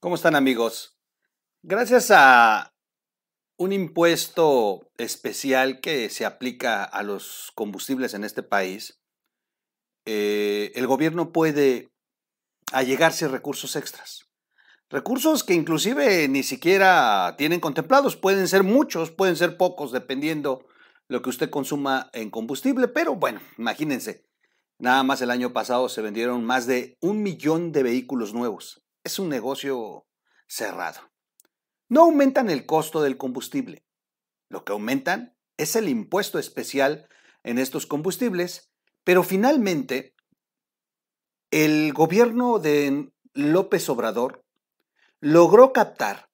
¿Cómo están amigos? Gracias a un impuesto especial que se aplica a los combustibles en este país, eh, el gobierno puede allegarse recursos extras. Recursos que inclusive ni siquiera tienen contemplados. Pueden ser muchos, pueden ser pocos, dependiendo lo que usted consuma en combustible. Pero bueno, imagínense, nada más el año pasado se vendieron más de un millón de vehículos nuevos es un negocio cerrado. No aumentan el costo del combustible. Lo que aumentan es el impuesto especial en estos combustibles, pero finalmente el gobierno de López Obrador logró captar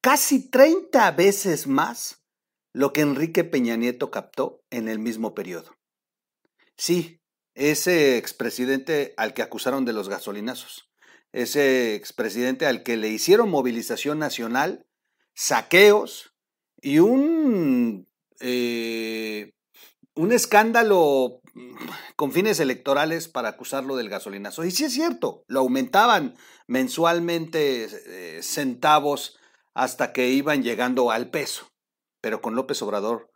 casi 30 veces más lo que Enrique Peña Nieto captó en el mismo periodo. Sí, ese expresidente al que acusaron de los gasolinazos ese expresidente al que le hicieron movilización nacional, saqueos y un, eh, un escándalo con fines electorales para acusarlo del gasolinazo. Y sí es cierto, lo aumentaban mensualmente eh, centavos hasta que iban llegando al peso. Pero con López Obrador,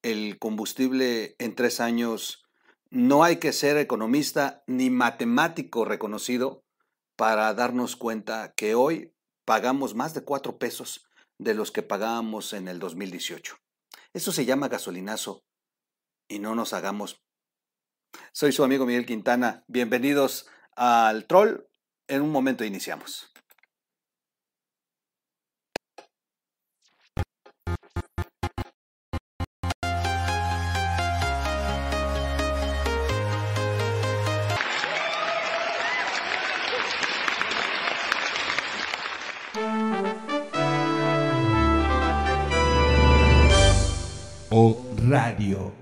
el combustible en tres años, no hay que ser economista ni matemático reconocido para darnos cuenta que hoy pagamos más de cuatro pesos de los que pagábamos en el 2018. Eso se llama gasolinazo y no nos hagamos. Soy su amigo Miguel Quintana. Bienvenidos al Troll. En un momento iniciamos. Radio.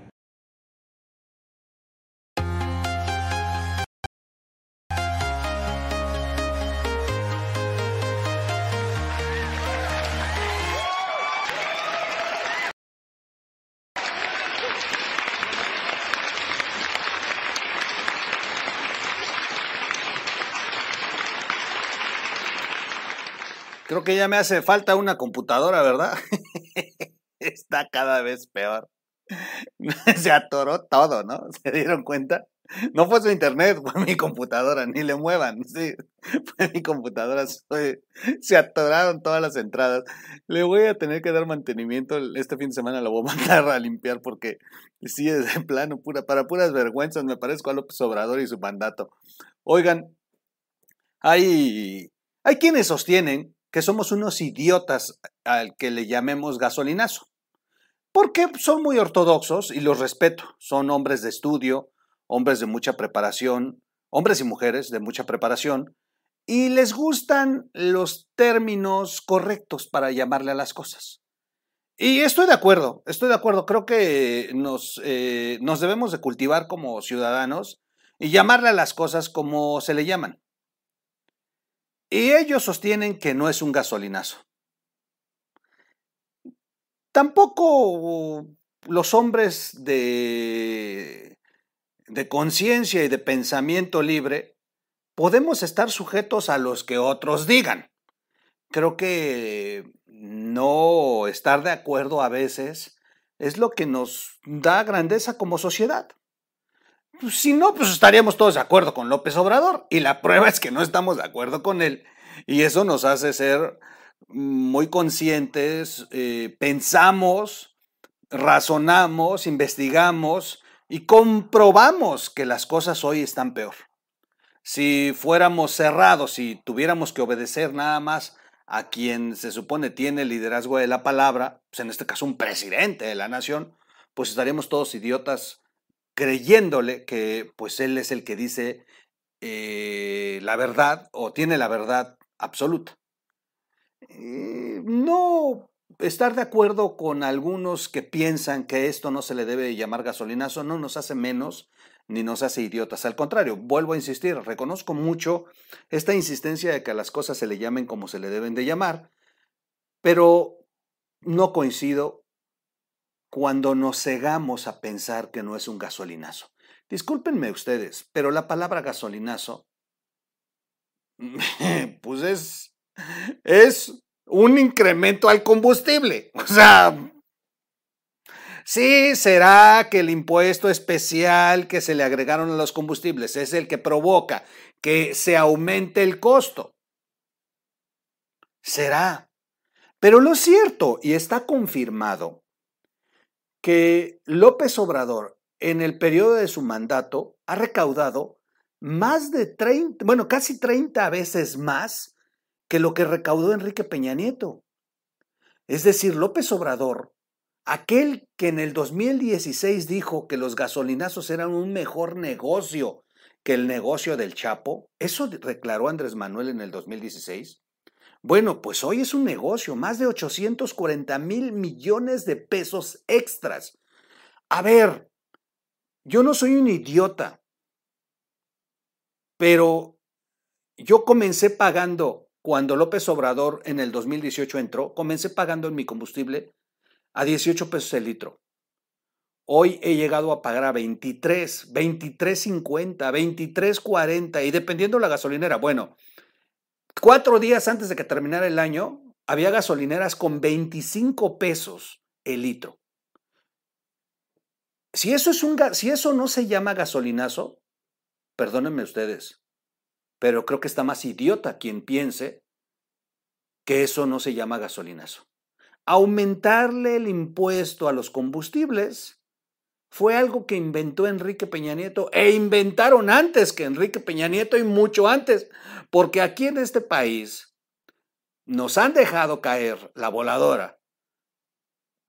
Creo que ya me hace falta una computadora, ¿verdad? Está cada vez peor. se atoró todo, ¿no? ¿Se dieron cuenta? No fue su internet, fue mi computadora, ni le muevan, sí, fue mi computadora, se atoraron todas las entradas. Le voy a tener que dar mantenimiento, este fin de semana lo voy a mandar a limpiar porque sí, es de plano, pura, para puras vergüenzas, me parezco a López Obrador y su mandato. Oigan, hay, hay quienes sostienen que somos unos idiotas al que le llamemos gasolinazo porque son muy ortodoxos y los respeto. Son hombres de estudio, hombres de mucha preparación, hombres y mujeres de mucha preparación, y les gustan los términos correctos para llamarle a las cosas. Y estoy de acuerdo, estoy de acuerdo. Creo que nos, eh, nos debemos de cultivar como ciudadanos y llamarle a las cosas como se le llaman. Y ellos sostienen que no es un gasolinazo. Tampoco los hombres de, de conciencia y de pensamiento libre podemos estar sujetos a los que otros digan. Creo que no estar de acuerdo a veces es lo que nos da grandeza como sociedad. Si no, pues estaríamos todos de acuerdo con López Obrador. Y la prueba es que no estamos de acuerdo con él. Y eso nos hace ser muy conscientes, eh, pensamos, razonamos, investigamos y comprobamos que las cosas hoy están peor. Si fuéramos cerrados y tuviéramos que obedecer nada más a quien se supone tiene el liderazgo de la palabra, pues en este caso un presidente de la nación, pues estaríamos todos idiotas creyéndole que pues él es el que dice eh, la verdad o tiene la verdad absoluta. Eh, no estar de acuerdo con algunos que piensan que esto no se le debe llamar gasolinazo no nos hace menos ni nos hace idiotas. Al contrario, vuelvo a insistir, reconozco mucho esta insistencia de que a las cosas se le llamen como se le deben de llamar, pero no coincido cuando nos cegamos a pensar que no es un gasolinazo. Discúlpenme ustedes, pero la palabra gasolinazo pues es, es un incremento al combustible. O sea, sí será que el impuesto especial que se le agregaron a los combustibles es el que provoca que se aumente el costo. Será. Pero lo cierto, y está confirmado, que López Obrador en el periodo de su mandato ha recaudado más de 30, bueno, casi 30 veces más que lo que recaudó Enrique Peña Nieto. Es decir, López Obrador, aquel que en el 2016 dijo que los gasolinazos eran un mejor negocio que el negocio del Chapo, eso declaró Andrés Manuel en el 2016. Bueno, pues hoy es un negocio, más de 840 mil millones de pesos extras. A ver, yo no soy un idiota, pero yo comencé pagando, cuando López Obrador en el 2018 entró, comencé pagando en mi combustible a 18 pesos el litro. Hoy he llegado a pagar a 23, 23.50, 23.40 y dependiendo la gasolinera. Bueno, Cuatro días antes de que terminara el año, había gasolineras con 25 pesos el litro. Si eso, es un, si eso no se llama gasolinazo, perdónenme ustedes, pero creo que está más idiota quien piense que eso no se llama gasolinazo. Aumentarle el impuesto a los combustibles fue algo que inventó Enrique Peña Nieto e inventaron antes que Enrique Peña Nieto y mucho antes, porque aquí en este país nos han dejado caer la voladora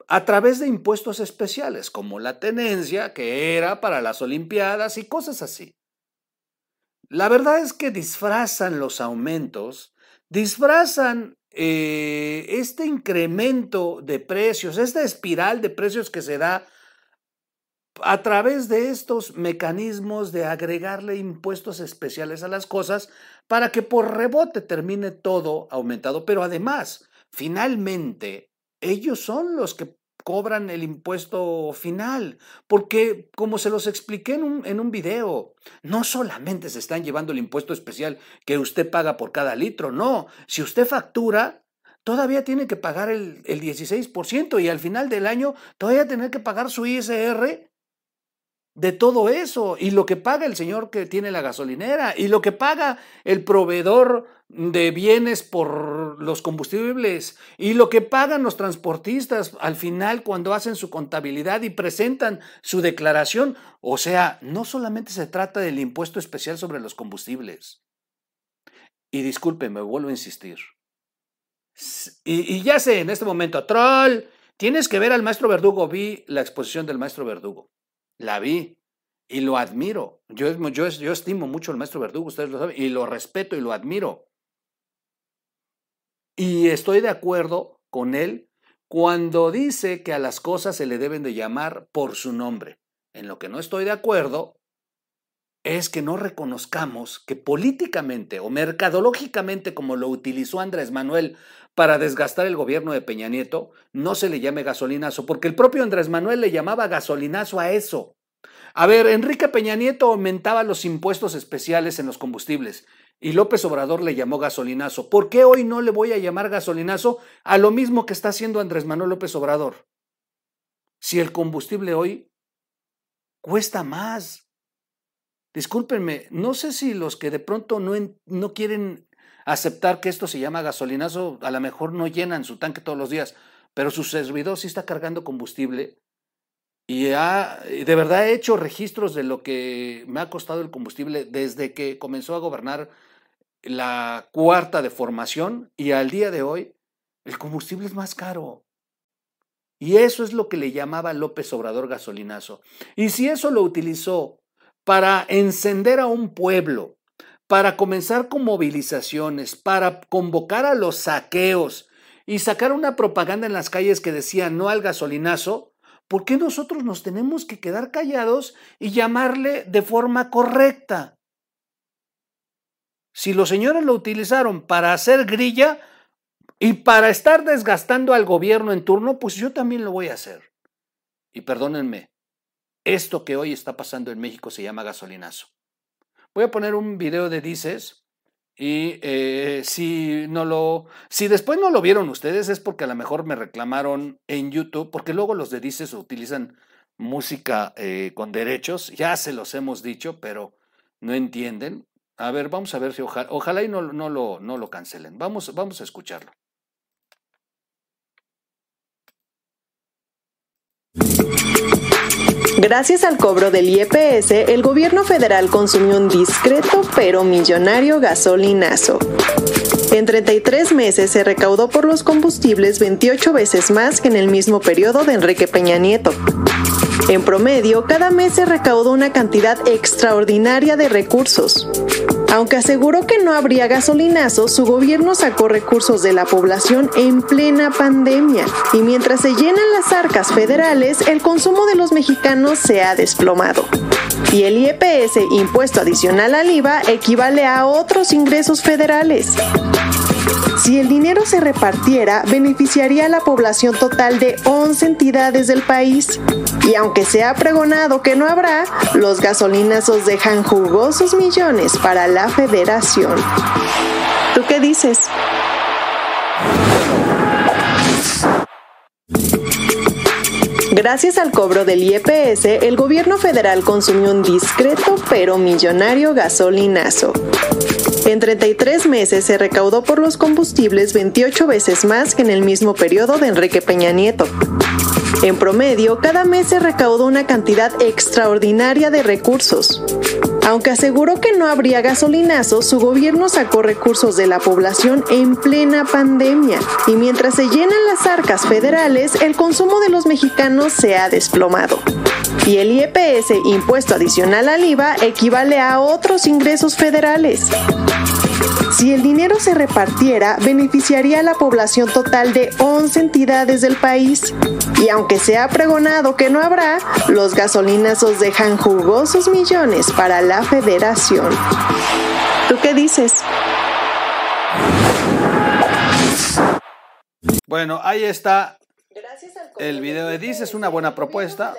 a través de impuestos especiales, como la tenencia, que era para las Olimpiadas y cosas así. La verdad es que disfrazan los aumentos, disfrazan eh, este incremento de precios, esta espiral de precios que se da a través de estos mecanismos de agregarle impuestos especiales a las cosas para que por rebote termine todo aumentado. Pero además, finalmente, ellos son los que cobran el impuesto final, porque como se los expliqué en un, en un video, no solamente se están llevando el impuesto especial que usted paga por cada litro, no, si usted factura, todavía tiene que pagar el, el 16% y al final del año todavía tiene que pagar su ISR de todo eso y lo que paga el señor que tiene la gasolinera y lo que paga el proveedor de bienes por los combustibles y lo que pagan los transportistas al final cuando hacen su contabilidad y presentan su declaración. O sea, no solamente se trata del impuesto especial sobre los combustibles. Y disculpe, me vuelvo a insistir. Y, y ya sé, en este momento, troll, tienes que ver al maestro Verdugo. Vi la exposición del maestro Verdugo. La vi y lo admiro. Yo, yo, yo estimo mucho al maestro Verdugo, ustedes lo saben, y lo respeto y lo admiro. Y estoy de acuerdo con él cuando dice que a las cosas se le deben de llamar por su nombre. En lo que no estoy de acuerdo es que no reconozcamos que políticamente o mercadológicamente, como lo utilizó Andrés Manuel para desgastar el gobierno de Peña Nieto, no se le llame gasolinazo, porque el propio Andrés Manuel le llamaba gasolinazo a eso. A ver, Enrique Peña Nieto aumentaba los impuestos especiales en los combustibles y López Obrador le llamó gasolinazo. ¿Por qué hoy no le voy a llamar gasolinazo a lo mismo que está haciendo Andrés Manuel López Obrador? Si el combustible hoy cuesta más, Discúlpenme, no sé si los que de pronto no, no quieren aceptar que esto se llama gasolinazo, a lo mejor no llenan su tanque todos los días, pero su servidor sí está cargando combustible y ha, de verdad he hecho registros de lo que me ha costado el combustible desde que comenzó a gobernar la cuarta de formación y al día de hoy el combustible es más caro. Y eso es lo que le llamaba López Obrador gasolinazo. Y si eso lo utilizó para encender a un pueblo, para comenzar con movilizaciones, para convocar a los saqueos y sacar una propaganda en las calles que decía no al gasolinazo, ¿por qué nosotros nos tenemos que quedar callados y llamarle de forma correcta? Si los señores lo utilizaron para hacer grilla y para estar desgastando al gobierno en turno, pues yo también lo voy a hacer. Y perdónenme, esto que hoy está pasando en México se llama gasolinazo. Voy a poner un video de Dices Y eh, si no lo, si después no lo vieron ustedes, es porque a lo mejor me reclamaron en YouTube, porque luego los de Dices utilizan música eh, con derechos, ya se los hemos dicho, pero no entienden. A ver, vamos a ver si ojalá, y no, no, lo, no lo cancelen. Vamos, vamos a escucharlo. Gracias al cobro del IEPS, el gobierno federal consumió un discreto pero millonario gasolinazo. En 33 meses se recaudó por los combustibles 28 veces más que en el mismo periodo de Enrique Peña Nieto. En promedio, cada mes se recaudó una cantidad extraordinaria de recursos. Aunque aseguró que no habría gasolinazos, su gobierno sacó recursos de la población en plena pandemia. Y mientras se llenan las arcas federales, el consumo de los mexicanos se ha desplomado. Y el IEPS, impuesto adicional al IVA, equivale a otros ingresos federales. Si el dinero se repartiera, beneficiaría a la población total de 11 entidades del país. Y aunque se ha pregonado que no habrá, los gasolinazos dejan jugosos millones para la federación. ¿Tú qué dices? Gracias al cobro del IEPS, el gobierno federal consumió un discreto pero millonario gasolinazo. En 33 meses se recaudó por los combustibles 28 veces más que en el mismo periodo de Enrique Peña Nieto. En promedio, cada mes se recaudó una cantidad extraordinaria de recursos. Aunque aseguró que no habría gasolinazos, su gobierno sacó recursos de la población en plena pandemia. Y mientras se llenan las arcas federales, el consumo de los mexicanos se ha desplomado. Y el IEPS, impuesto adicional al IVA, equivale a otros ingresos federales. Si el dinero se repartiera, beneficiaría a la población total de 11 entidades del país. Y aunque se ha pregonado que no habrá, los gasolinazos dejan jugosos millones para la federación. ¿Tú qué dices? Bueno, ahí está el video de Dice es una buena propuesta,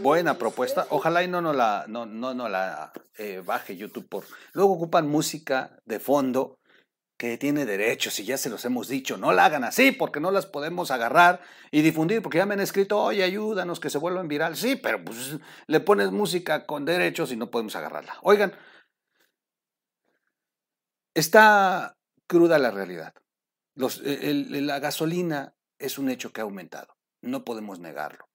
buena propuesta. Ojalá y no nos la, no, no, la eh, baje YouTube por. Luego ocupan música de fondo que tiene derechos y ya se los hemos dicho. No la hagan así porque no las podemos agarrar y difundir porque ya me han escrito, oye, ayúdanos que se vuelvan viral. Sí, pero pues le pones música con derechos y no podemos agarrarla. Oigan, está cruda la realidad. La gasolina es un hecho que ha aumentado, no podemos negarlo.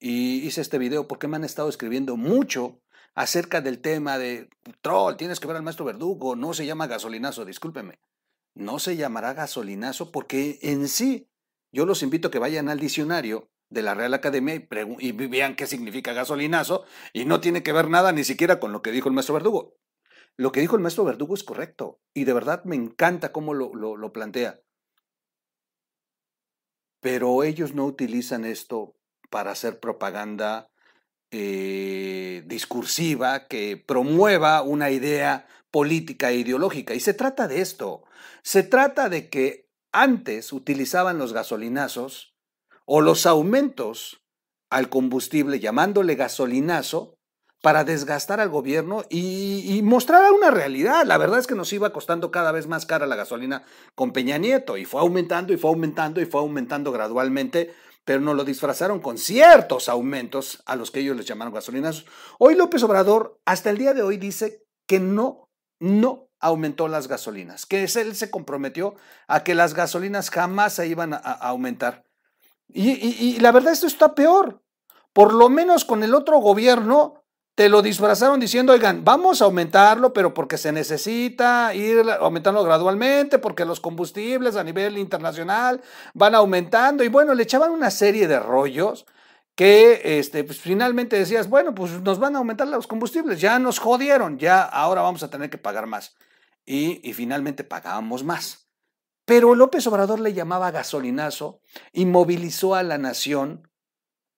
Y hice este video porque me han estado escribiendo mucho acerca del tema de troll, tienes que ver al maestro Verdugo, no se llama gasolinazo, discúlpeme. No se llamará gasolinazo porque en sí, yo los invito a que vayan al diccionario de la Real Academia y, y vean qué significa gasolinazo y no tiene que ver nada ni siquiera con lo que dijo el maestro Verdugo. Lo que dijo el maestro Verdugo es correcto y de verdad me encanta cómo lo, lo plantea pero ellos no utilizan esto para hacer propaganda eh, discursiva que promueva una idea política e ideológica. Y se trata de esto. Se trata de que antes utilizaban los gasolinazos o los aumentos al combustible llamándole gasolinazo para desgastar al gobierno y, mostrar una realidad. La verdad es que nos iba costando cada vez más cara la gasolina con Peña Nieto y fue aumentando y fue aumentando y fue aumentando gradualmente, pero nos lo disfrazaron con ciertos aumentos a los que ellos les llamaron gasolinas. Hoy López Obrador, hasta el día de hoy, dice que no, no aumentó las gasolinas, que él se comprometió a que las gasolinas jamás se iban a, aumentar. Y, y la verdad esto está peor. Por lo menos con el otro gobierno te lo disfrazaron diciendo, oigan, vamos a aumentarlo, pero porque se necesita ir aumentando gradualmente, porque los combustibles a nivel internacional van aumentando. Y bueno, le echaban una serie de rollos que este, pues, finalmente decías, bueno, pues nos van a aumentar los combustibles, ya nos jodieron, ya ahora vamos a tener que pagar más. Y, y finalmente pagábamos más. Pero López Obrador le llamaba gasolinazo y movilizó a la nación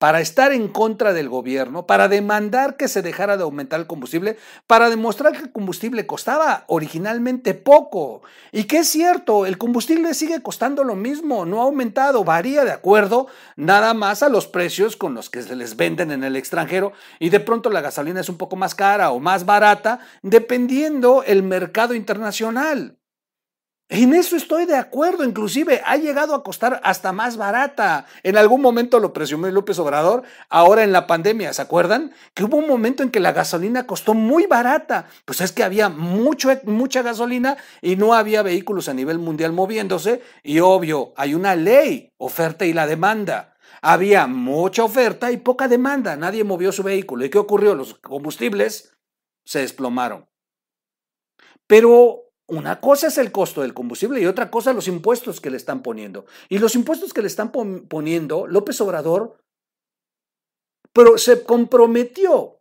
para estar en contra del gobierno, para demandar que se dejara de aumentar el combustible, para demostrar que el combustible costaba originalmente poco. Y que es cierto, el combustible sigue costando lo mismo, no ha aumentado, varía de acuerdo nada más a los precios con los que se les venden en el extranjero y de pronto la gasolina es un poco más cara o más barata, dependiendo el mercado internacional. En eso estoy de acuerdo, inclusive ha llegado a costar hasta más barata. En algún momento lo presumió López Obrador, ahora en la pandemia, ¿se acuerdan? Que hubo un momento en que la gasolina costó muy barata. Pues es que había mucho, mucha gasolina y no había vehículos a nivel mundial moviéndose y obvio, hay una ley, oferta y la demanda. Había mucha oferta y poca demanda, nadie movió su vehículo. ¿Y qué ocurrió? Los combustibles se desplomaron. Pero una cosa es el costo del combustible y otra cosa los impuestos que le están poniendo. Y los impuestos que le están poniendo, López Obrador pero se comprometió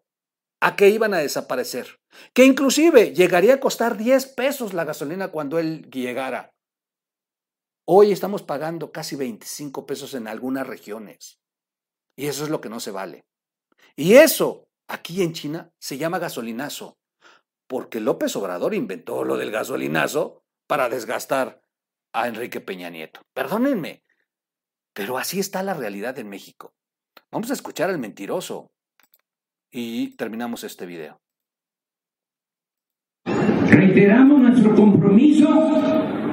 a que iban a desaparecer, que inclusive llegaría a costar 10 pesos la gasolina cuando él llegara. Hoy estamos pagando casi 25 pesos en algunas regiones. Y eso es lo que no se vale. Y eso, aquí en China, se llama gasolinazo porque López Obrador inventó lo del gasolinazo para desgastar a Enrique Peña Nieto. Perdónenme, pero así está la realidad en México. Vamos a escuchar al mentiroso y terminamos este video. Reiteramos nuestro compromiso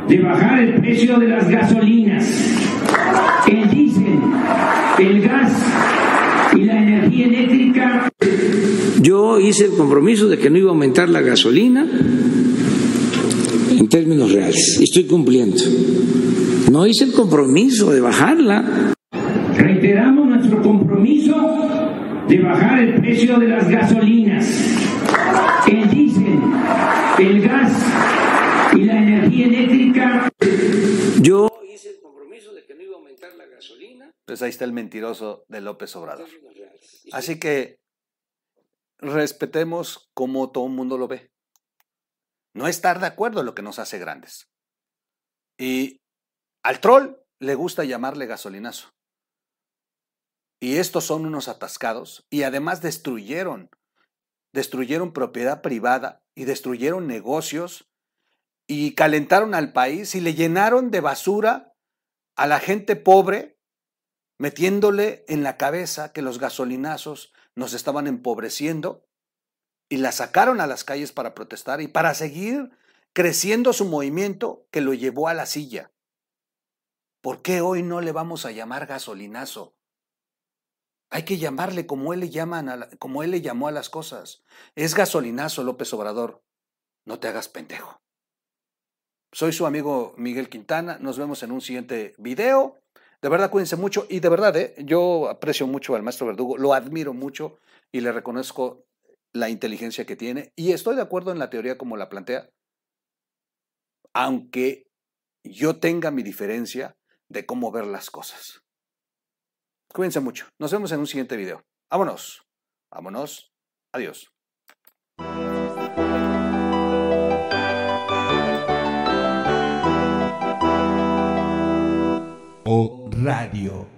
de bajar el precio de las gasolinas, el diésel, el gas y la energía eléctrica yo hice el compromiso de que no iba a aumentar la gasolina en términos reales y estoy cumpliendo. No hice el compromiso de bajarla. Reiteramos nuestro compromiso de bajar el precio de las gasolinas, el diésel, el gas y la energía eléctrica. Yo hice el compromiso de que no iba a aumentar la gasolina. Pues ahí está el mentiroso de López Obrador. Así que respetemos como todo el mundo lo ve. No estar de acuerdo en lo que nos hace grandes. Y al troll le gusta llamarle gasolinazo. Y estos son unos atascados y además destruyeron, destruyeron propiedad privada y destruyeron negocios y calentaron al país y le llenaron de basura a la gente pobre, metiéndole en la cabeza que los gasolinazos nos estaban empobreciendo y la sacaron a las calles para protestar y para seguir creciendo su movimiento que lo llevó a la silla. ¿Por qué hoy no le vamos a llamar gasolinazo? Hay que llamarle como él le, llaman como él le llamó a las cosas. Es gasolinazo, López Obrador. No te hagas pendejo. Soy su amigo Miguel Quintana. Nos vemos en un siguiente video. De verdad, cuídense mucho y de verdad, ¿eh? yo aprecio mucho al maestro Verdugo, lo admiro mucho y le reconozco la inteligencia que tiene y estoy de acuerdo en la teoría como la plantea, aunque yo tenga mi diferencia de cómo ver las cosas. Cuídense mucho. Nos vemos en un siguiente video. Vámonos. Vámonos. Adiós. Radio.